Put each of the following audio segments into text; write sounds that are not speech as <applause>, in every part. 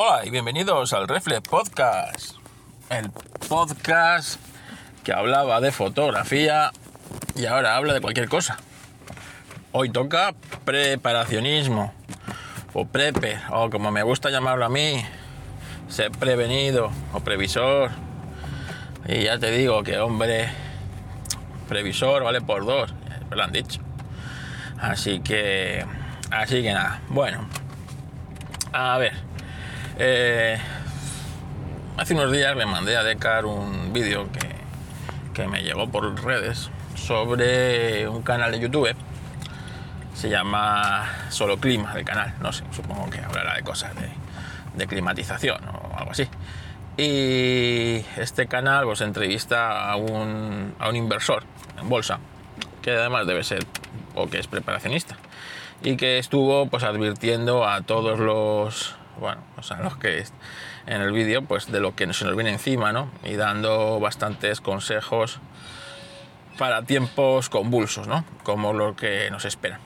Hola y bienvenidos al Reflex Podcast, el podcast que hablaba de fotografía y ahora habla de cualquier cosa. Hoy toca preparacionismo o prepper o como me gusta llamarlo a mí, ser prevenido o previsor. Y ya te digo que hombre, previsor vale por dos, me lo han dicho. Así que, así que nada, bueno, a ver. Eh, hace unos días le mandé a Decar un vídeo que, que, me llegó por redes sobre un canal de YouTube. Se llama Solo Clima el canal. No sé, supongo que hablará de cosas de, de climatización o algo así. Y este canal pues entrevista a un, a un inversor en bolsa, que además debe ser o que es preparacionista, y que estuvo pues advirtiendo a todos los bueno, o sea, <laughs> los que en el vídeo, pues de lo que se nos viene encima, ¿no? Y dando bastantes consejos para tiempos convulsos, ¿no? Como lo que nos espera.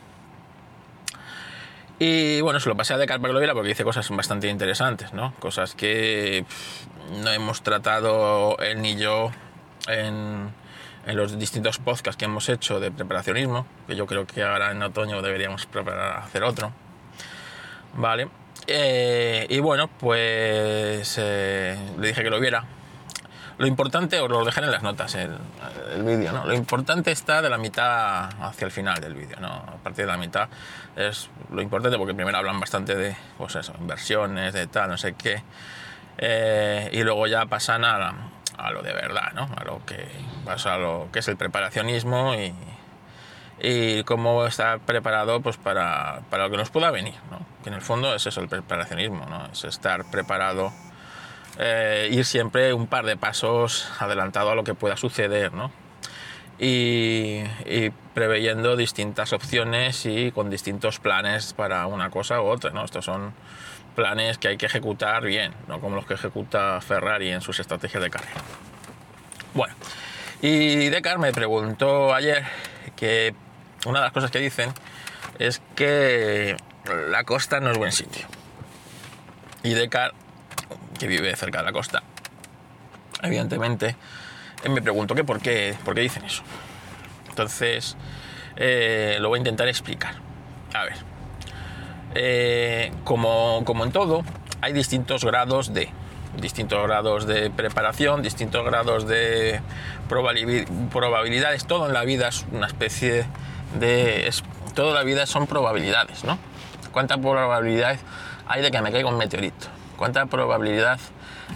Y bueno, se lo pasé a Decar para que porque dice cosas bastante interesantes, ¿no? Cosas que no hemos tratado él ni yo en, en, los distintos podcasts que hemos hecho de preparacionismo, que yo creo que ahora en otoño deberíamos preparar hacer otro. Vale, eh, y bueno, pues eh, le dije que lo viera. Lo importante, os lo dejaré en las notas el, el vídeo, ¿no? Lo importante está de la mitad hacia el final del vídeo, ¿no? A partir de la mitad es lo importante porque primero hablan bastante de, pues eso, inversiones, de tal, no sé qué. Eh, y luego ya pasan a, a, lo de verdad, ¿no? A lo que pasa a lo que es el preparacionismo y, y cómo estar preparado pues, para, para, lo que nos pueda venir. ¿no? Que en el fondo es eso, el preparacionismo, ¿no? es estar preparado, eh, ir siempre un par de pasos adelantado a lo que pueda suceder. ¿no? Y, y, preveyendo distintas opciones y con distintos planes para una cosa u otra. ¿no? Estos son planes que hay que ejecutar bien, no como los que ejecuta Ferrari en sus estrategias de carrera. Bueno, y Decar me preguntó ayer que una de las cosas que dicen es que la costa no es buen sitio. Y Decar, que vive cerca de la costa, evidentemente, me pregunto que por qué, por qué dicen eso. Entonces, eh, lo voy a intentar explicar. A ver, eh, como, como en todo, hay distintos grados de distintos grados de preparación, distintos grados de probabilidades. Todo en la vida es una especie de... Toda la vida son probabilidades, ¿no? ¿Cuánta probabilidad hay de que me caiga un meteorito? ¿Cuánta probabilidad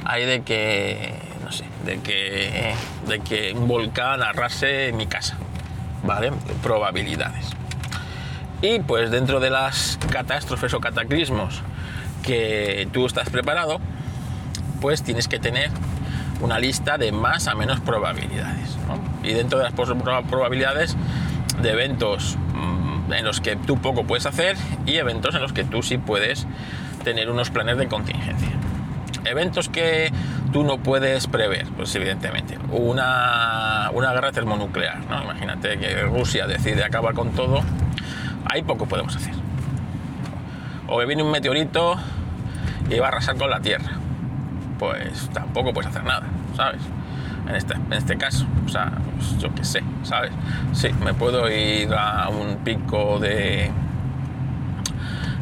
hay de que, no sé, de que, de que un volcán arrase mi casa? ¿Vale? Probabilidades. Y pues dentro de las catástrofes o cataclismos que tú estás preparado, pues tienes que tener una lista de más a menos probabilidades. Y dentro de las probabilidades de eventos mm, en los que tú poco puedes hacer y eventos en los que tú sí puedes tener unos planes de contingencia. Eventos que tú no puedes prever, pues evidentemente. Una, una guerra termonuclear, ¿no? Imagínate que Rusia decide acabar con todo, ahí poco podemos hacer. O que viene un meteorito y va a arrasar con la Tierra pues tampoco puedes hacer nada, ¿sabes? En este, en este caso, o sea, pues yo qué sé, ¿sabes? Sí, me puedo ir a un pico de,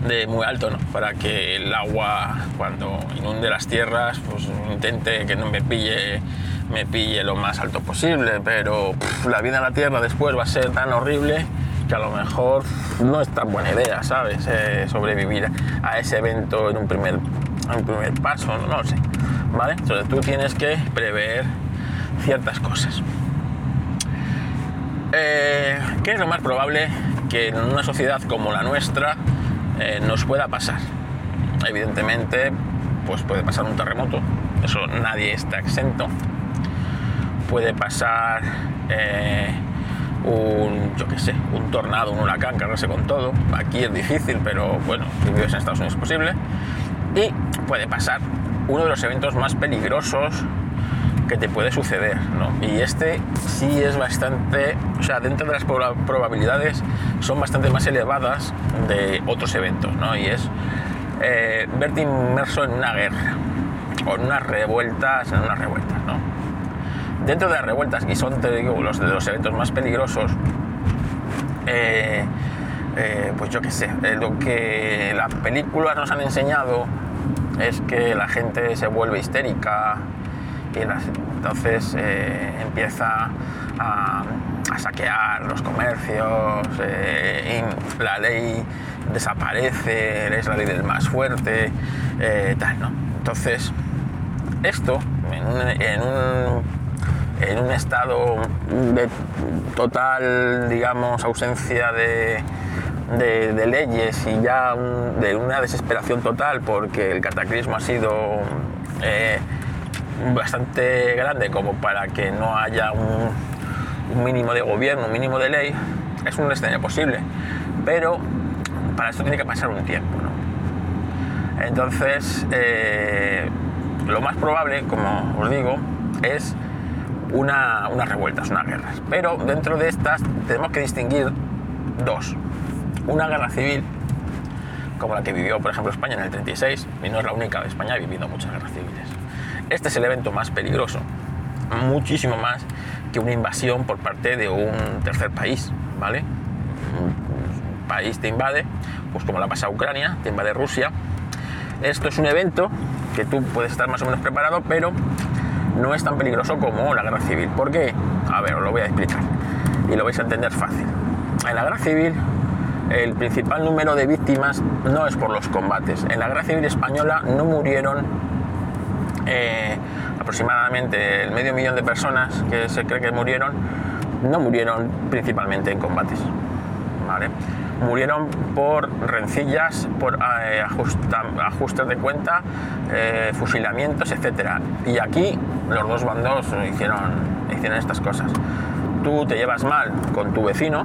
de muy alto, ¿no? Para que el agua, cuando inunde las tierras, pues intente que no me pille, me pille lo más alto posible, pero la vida en la tierra después va a ser tan horrible que a lo mejor no es tan buena idea, ¿sabes? Eh, sobrevivir a ese evento en un primer, en un primer paso, no, no sé. ¿vale? Entonces tú tienes que prever ciertas cosas. Eh, ¿Qué es lo más probable que en una sociedad como la nuestra eh, nos pueda pasar? Evidentemente, pues puede pasar un terremoto, eso nadie está exento. Puede pasar eh, un, yo qué sé, un tornado, un huracán, cargarse con todo. Aquí es difícil, pero bueno, si vives en Estados Unidos es posible. Y puede pasar uno de los eventos más peligrosos que te puede suceder, ¿no? Y este sí es bastante, o sea, dentro de las probabilidades son bastante más elevadas de otros eventos, ¿no? Y es eh, verte inmerso en una guerra o en unas revueltas, en unas revueltas, ¿no? Dentro de las revueltas, y son, te digo, los de los eventos más peligrosos, eh, eh, pues yo qué sé, lo que las películas nos han enseñado es que la gente se vuelve histérica entonces empieza a, saquear los comercios, la ley desaparece, eres la ley del más fuerte, eh, tal, ¿no? Entonces, esto, en un, estado de total, digamos, ausencia de, leyes y ya de una desesperación total porque el cataclismo ha sido eh, bastante grande como para que no haya un, mínimo de gobierno, un mínimo de ley, es un escenario posible. Pero para esto tiene que pasar un tiempo. ¿no? Entonces, eh, lo más probable, como os digo, es una, unas revueltas, unas guerras. Pero dentro de estas tenemos que distinguir dos. Una guerra civil, como la que vivió, por ejemplo, España en el 36, y no es la única, España ha vivido muchas guerras civiles. Este es el evento más peligroso, muchísimo más que una invasión por parte de un tercer país, ¿vale? país te invade, pues como la pasa Ucrania, te invade Rusia. Esto es un evento que tú puedes estar más o menos preparado, pero no es tan peligroso como la guerra civil. ¿Por qué? A ver, os lo voy a explicar y lo vais a entender fácil. En la guerra civil, el principal número de víctimas no es por los combates. En la guerra civil española no murieron eh, aproximadamente el medio millón de personas que se cree que murieron, no murieron principalmente en combates. murieron por rencillas, por eh, ajustes de cuenta, eh, fusilamientos, etc. Y aquí los dos bandos hicieron, hicieron estas cosas. Tú te llevas mal con tu vecino,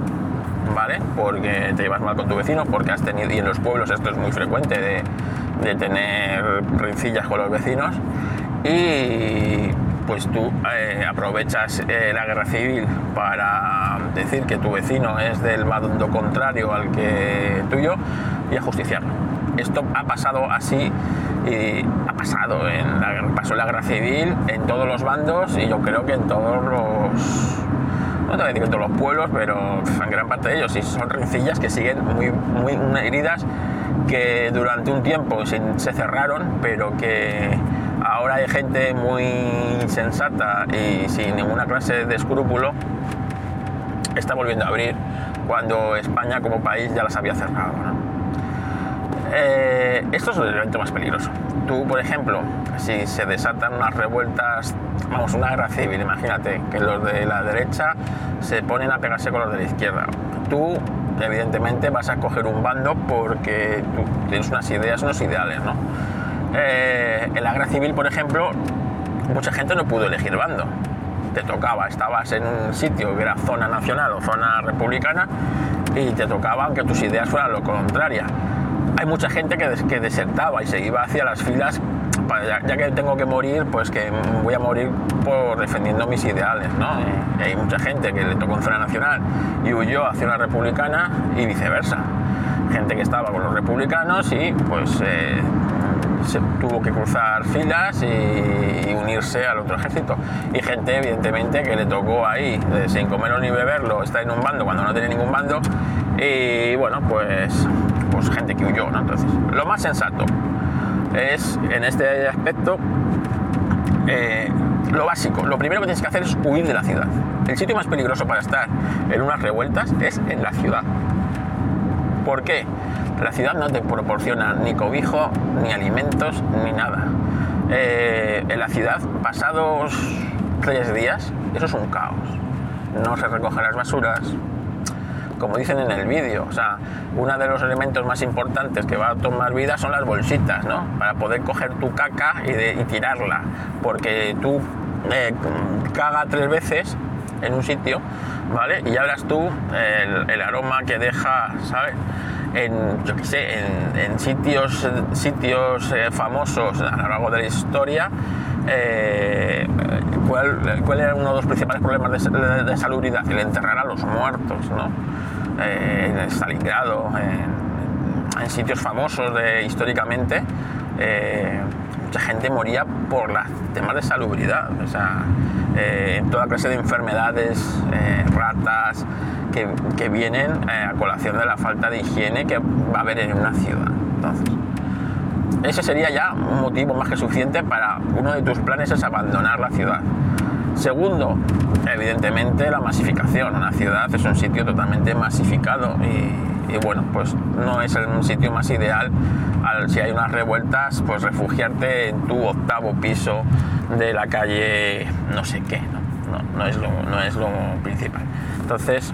¿vale? Porque te llevas mal con tu vecino, porque has tenido, y en los pueblos esto es muy frecuente de, de tener rencillas con los vecinos, y pues tú eh, aprovechas eh, la guerra civil para decir que tu vecino es del bando contrario al que tuyo y ajusticiarlo. Esto ha pasado así y ha pasado en la, pasó en la guerra civil en todos los bandos y yo creo que en todos los no te voy a decir en todos los pueblos, pero en gran parte de ellos, y son rencillas que siguen muy, muy heridas que durante un tiempo se, se cerraron, pero que Ahora hay gente muy sensata y sin ninguna clase de escrúpulo está volviendo a abrir cuando España como país ya las había cerrado. Eh, esto es el evento más peligroso. Tú, por ejemplo, si se desatan unas revueltas, vamos, una guerra civil, imagínate que los de la derecha se ponen a pegarse con los de la izquierda. Tú, evidentemente, vas a coger un bando porque tú tienes unas ideas, unos ideales, ¿no? Eh, en la guerra civil, por ejemplo, mucha gente no pudo elegir bando. Te tocaba, estabas en un sitio que era zona nacional o zona republicana y te tocaba aunque tus ideas fueran lo contraria. Hay mucha gente que, que desertaba y se iba hacia las filas, ya, que tengo que morir, pues que voy a morir por defendiendo mis ideales. ¿no? Y hay mucha gente que le tocó en zona nacional y huyó hacia una republicana y viceversa. Gente que estaba con los republicanos y pues eh, se tuvo que cruzar filas y, unirse al otro ejército. Y gente, evidentemente, que le tocó ahí, sin comerlo ni beberlo, está en un bando cuando no tiene ningún bando. Y bueno, pues, pues gente que huyó, ¿no? Entonces, lo más sensato es, en este aspecto, eh, lo básico, lo primero que tienes que hacer es huir de la ciudad. El sitio más peligroso para estar en unas revueltas es en la ciudad. ¿Por qué? La ciudad no te proporciona ni cobijo, ni alimentos, ni nada. Eh, en la ciudad, pasados tres días, eso es un caos. No se recogen las basuras, como dicen en el vídeo. O sea, uno de los elementos más importantes que va a tomar vida son las bolsitas, ¿no? Para poder coger tu caca y, tirarla. Porque tú eh, caga tres veces en un sitio, ¿vale? Y ya verás tú el, el aroma que deja, ¿sabes? en, yo qué sé, en, sitios, sitios eh, famosos a lo largo de la historia, eh, ¿cuál, era uno de los principales problemas de, de, salubridad? El enterrar a los muertos, ¿no? Eh, en Stalingrado, en, sitios famosos de, históricamente, eh, mucha gente moría por los temas de salubridad, o sea, eh, toda clase de enfermedades, eh, ratas, que, que vienen a colación de la falta de higiene que va a haber en una ciudad. Entonces, ese sería ya un motivo más que suficiente para uno de tus planes es abandonar la ciudad. Segundo, evidentemente la masificación. Una ciudad es un sitio totalmente masificado y, bueno, pues no es un sitio más ideal al, si hay unas revueltas, pues refugiarte en tu octavo piso de la calle no sé qué, no, es, lo, no es lo principal. Entonces,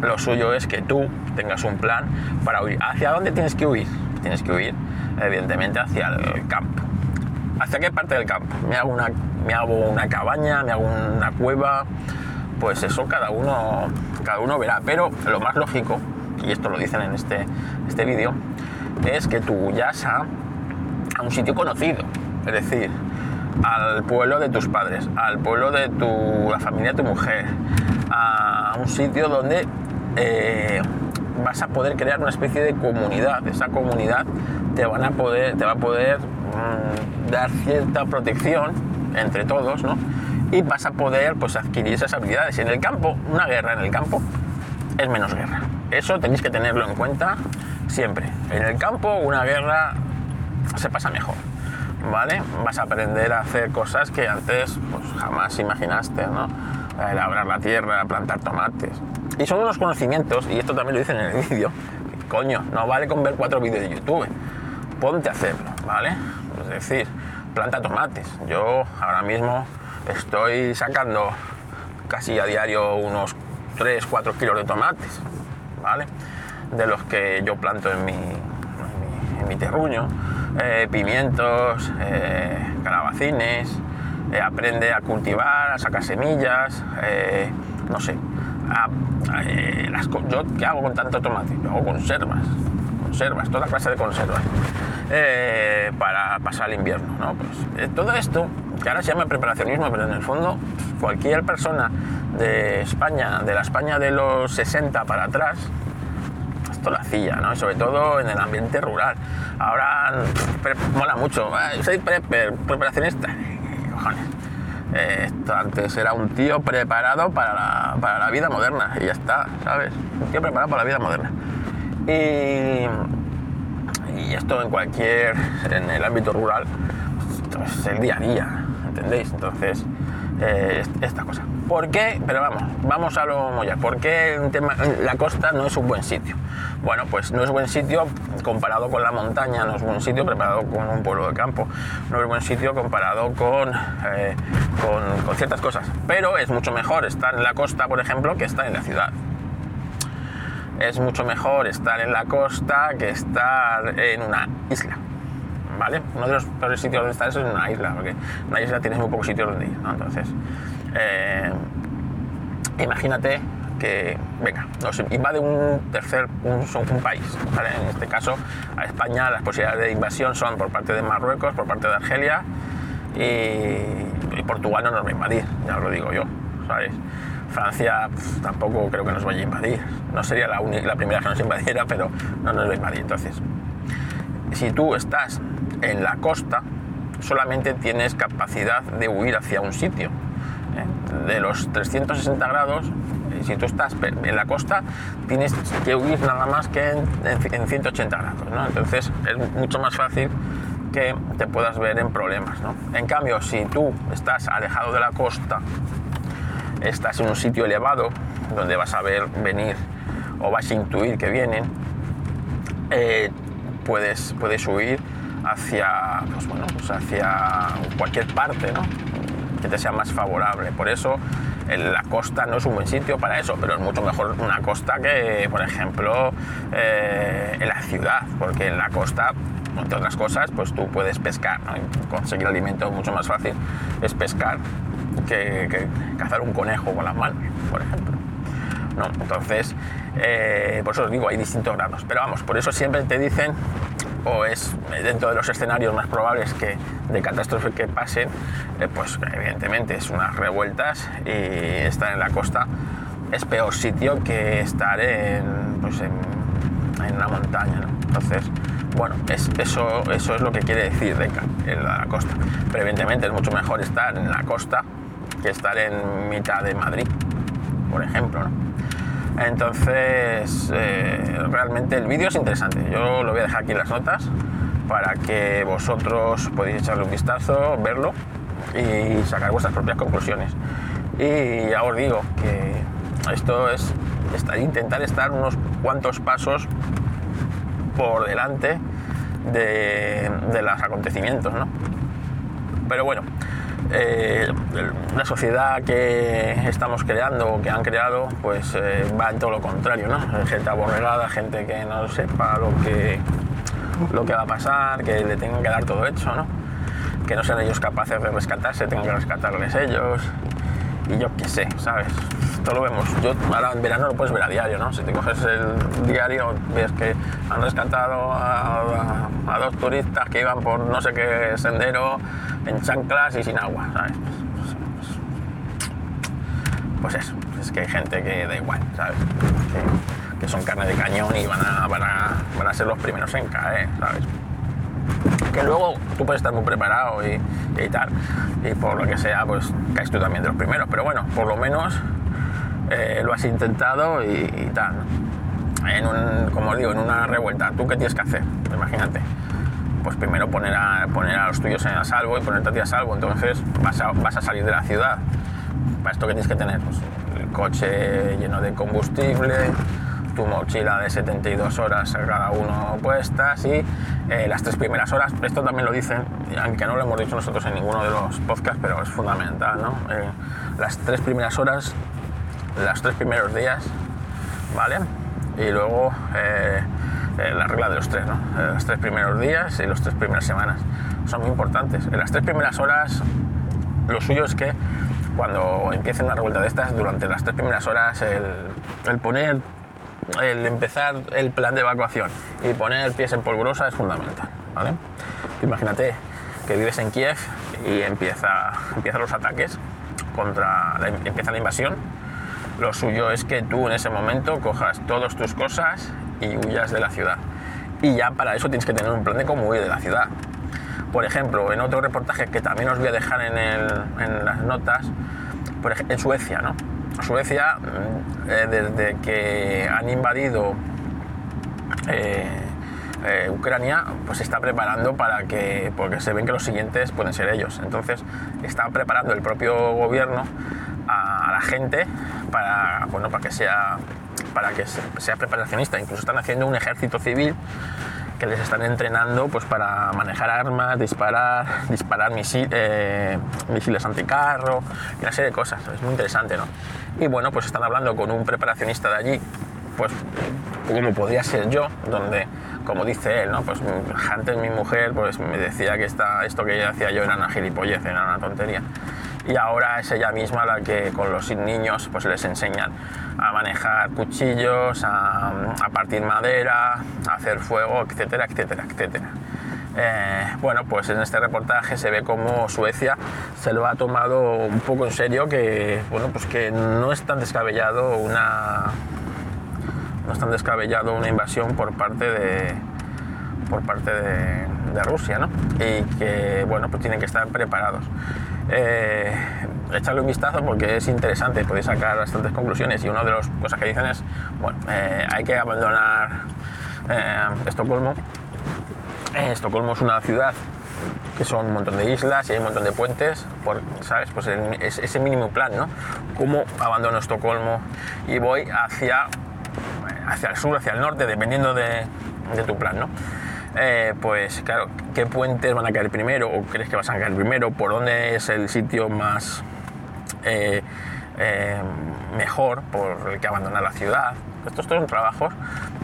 lo suyo es que tú tengas un plan para huir. ¿Hacia dónde tienes que huir? Tienes que huir, evidentemente, hacia el campo. ¿Hacia qué parte del campo? Me hago una me hago una cabaña, me hago una cueva, pues eso cada uno, cada uno verá. Pero lo más lógico, y esto lo dicen en este, este vídeo, es que tú huyas a, a un sitio conocido, es decir, al pueblo de tus padres, al pueblo de tu, la familia de tu mujer, a un sitio donde eh, vas a poder crear una especie de comunidad. Esa comunidad te, van a poder, te va a poder dar cierta protección entre todos, ¿no? Y vas a poder pues, adquirir esas habilidades. En el campo, una guerra en el campo es menos guerra. Eso tenéis que tenerlo en cuenta siempre. En el campo, una guerra se pasa mejor. ¿Vale? Vas a aprender a hacer cosas que antes pues, jamás imaginaste, ¿no? labrar la tierra, plantar tomates. Y son unos conocimientos, y esto también lo dicen en el vídeo, coño, no vale con ver cuatro vídeos de YouTube. Ponte a hacerlo, ¿vale? Es decir, planta tomates. Yo ahora mismo estoy sacando casi a diario unos 3, 4 kilos de tomates, ¿vale? De los que yo planto en mi, en mi, terruño. Eh, pimientos, eh, calabacines, eh, aprende a cultivar, a sacar semillas, no sé. yo, ¿qué hago con tanto tomate? Yo hago conservas, conservas, toda clase de conservas. Eh, para pasar el invierno. ¿no? Pues, eh, todo esto, que ahora se llama preparacionismo, pero en el fondo cualquier persona de España, de la España de los 60 para atrás, esto lo hacía, ¿no? sobre todo en el ambiente rural. Ahora mola mucho, soy prepper, preparacionista. <laughs> Eh, antes era un tío preparado para la, para la vida moderna y ya está, ¿sabes? Un tío preparado para la vida moderna. Y y esto en cualquier, en el ámbito rural, es el día a día, ¿entendéis? Entonces, eh, esta cosa. ¿Por qué? Pero vamos, vamos a lo mollar. ¿Por qué tema, la costa no es un buen sitio? Bueno, pues no es buen sitio comparado con la montaña, no es buen sitio preparado con un pueblo de campo, no es buen sitio comparado con, eh, con, con ciertas cosas. Pero es mucho mejor estar en la costa, por ejemplo, que estar en la ciudad es mucho mejor estar en la costa que estar en una isla. ¿Vale? Uno de los peores sitios donde estar es en una isla, porque en una isla tienes muy pocos sitios donde ir, ¿no? Entonces, eh, imagínate que, venga, nos invade un tercer, un, país, ¿vale? En este caso, a España las posibilidades de invasión son por parte de Marruecos, por parte de Argelia y, y Portugal no nos va a invadir, ya lo digo yo, ¿sabéis? Francia tampoco creo que nos vaya a invadir. No sería la, la primera que nos invadiera, pero no nos va a invadir. Entonces, si tú estás en la costa, solamente tienes capacidad de huir hacia un sitio. ¿eh? De los 360 grados, eh, si tú estás en la costa, tienes que huir nada más que en, 180 grados. ¿no? Entonces es mucho más fácil que te puedas ver en problemas. ¿no? En cambio, si tú estás alejado de la costa, estás en un sitio elevado donde vas a ver venir o vas a intuir que vienen, eh, puedes, puedes huir hacia, pues bueno, pues hacia cualquier parte ¿no? que te sea más favorable. Por eso la costa no es un buen sitio para eso, pero es mucho mejor una costa que, por ejemplo, eh, en la ciudad, porque en la costa, entre otras cosas, pues tú puedes pescar, conseguir alimento mucho más fácil es pescar que, cazar un conejo con las manos, por ejemplo. No, entonces, eh, por eso os digo, hay distintos grados. Pero vamos, por eso siempre te dicen, o es dentro de los escenarios más probables que de catástrofe que pasen, eh, pues evidentemente es unas revueltas y estar en la costa es peor sitio que estar en, pues en, en montaña. Entonces, Bueno, es, eso, eso es lo que quiere decir Deca, en la costa. Pero evidentemente es mucho mejor estar en la costa que estar en mitad de Madrid, por ejemplo. Entonces, eh, realmente el vídeo es interesante. Yo lo voy a dejar aquí en las notas para que vosotros podáis echarle un vistazo, verlo y sacar vuestras propias conclusiones. Y ya os digo que esto es intentar estar unos cuantos pasos por delante de, los acontecimientos, ¿no? Pero bueno, eh, la sociedad que estamos creando o que han creado, pues eh, va en todo lo contrario, ¿no? Gente aborregada, gente que no sepa lo que, lo que va a pasar, que le tengan que dar todo hecho, ¿no? Que no sean ellos capaces de rescatarse, tengan que rescatarles ellos. Y yo qué sé, ¿sabes? Esto lo vemos. Yo ahora en verano lo puedes ver a diario, ¿no? Si te coges el diario, ves que han rescatado a, dos turistas que iban por no sé qué sendero en chanclas <laughs> y sin agua, ¿sabes? Pues, eso, es que hay gente que da igual, ¿sabes? Que, son carne de cañón y van a, van a, ser los primeros en caer, ¿sabes? que luego tú puedes estar muy preparado y, y, tal, y por lo que sea, pues caes tú también de los primeros, pero bueno, por lo menos eh, lo has intentado y, tal. En un, como digo, en una revuelta, ¿tú qué tienes que hacer? Imagínate. Pues primero poner a, poner a los tuyos en a salvo y ponerte a ti a salvo. Entonces vas a, vas a salir de la ciudad. ¿Para esto que tienes que tener? Pues el coche lleno de combustible, tu mochila de 72 horas cada uno puestas y eh, las tres primeras horas, esto también lo dicen, aunque no lo hemos dicho nosotros en ninguno de los podcasts, pero es fundamental, ¿no? Eh, las tres primeras horas los tres primeros días, ¿vale? Y luego eh, eh, la regla de los tres, ¿no? Eh, los tres primeros días y los tres primeras semanas. Son muy importantes. En las tres primeras horas, lo suyo es que cuando empiecen una revuelta de estas, durante las tres primeras horas, el, poner, el empezar el plan de evacuación y poner pies en polvorosa es fundamental, ¿vale? Imagínate que vives en Kiev y empieza, empiezan los ataques contra empieza la invasión lo suyo es que tú en ese momento cojas todas tus cosas y huyas de la ciudad. Y ya para eso tienes que tener un plan de cómo huir de la ciudad. Por ejemplo, en otro reportaje que también os voy a dejar en, las notas, en Suecia, ¿no? Suecia, mm, eh, desde que han invadido eh, eh, Ucrania, pues se está preparando para que, porque se ven que los siguientes pueden ser ellos. Entonces, está preparando el propio gobierno a, la gente para, bueno, para que sea para que sea preparacionista. Incluso están haciendo un ejército civil que les están entrenando pues, para manejar armas, disparar, disparar eh, misiles anticarro una serie de cosas. Es muy interesante, ¿no? Y bueno, pues están hablando con un preparacionista de allí, pues como podría ser yo, donde, como dice él, ¿no? Pues antes mi mujer pues, me decía que esta, esto que hacía yo era una gilipollez, era una tontería y ahora es ella misma la que con los niños pues les enseñan a manejar cuchillos, a, partir madera, a hacer fuego, etcétera, etcétera, etcétera. Eh, bueno, pues en este reportaje se ve como Suecia se lo ha tomado un poco en serio, que bueno, pues que no es tan descabellado una no es tan descabellado una invasión por parte de por parte de Rusia, ¿no? Y que bueno, pues tienen que estar preparados eh, echarle un vistazo porque es interesante, podéis sacar bastantes conclusiones y una de las cosas que dicen es, bueno, eh, hay que abandonar eh, Estocolmo. Eh, Estocolmo es una ciudad que son un montón de islas y hay un montón de puentes, por, ¿sabes? Pues es ese mínimo plan, ¿no? ¿Cómo abandono Estocolmo y voy hacia, hacia el sur, hacia el norte, dependiendo de, de tu plan, ¿no? Eh, pues claro, ¿qué puentes van a caer primero? ¿O crees que vas a caer primero? ¿Por dónde es el sitio más eh, eh, mejor por el que abandonar la ciudad? Estos son trabajos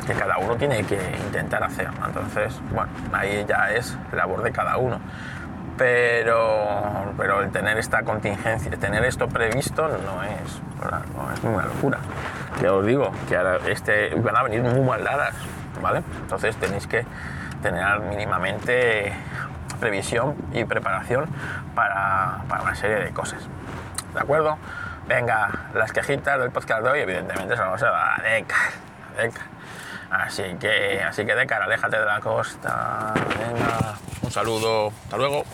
que cada uno tiene que intentar hacer. Entonces, bueno, ahí ya es labor de cada uno. Pero, pero el tener esta contingencia, tener esto previsto no es, no es una locura. Ya os digo que ahora este, van a venir muy mal dadas, ¿vale? Entonces tenéis que tener mínimamente previsión y preparación para, para, una serie de cosas. ¿De acuerdo? Venga, las quejitas del podcast de hoy, evidentemente, se vamos a dar a Así que, así que de cara, aléjate de la costa. Venga, un saludo, hasta luego.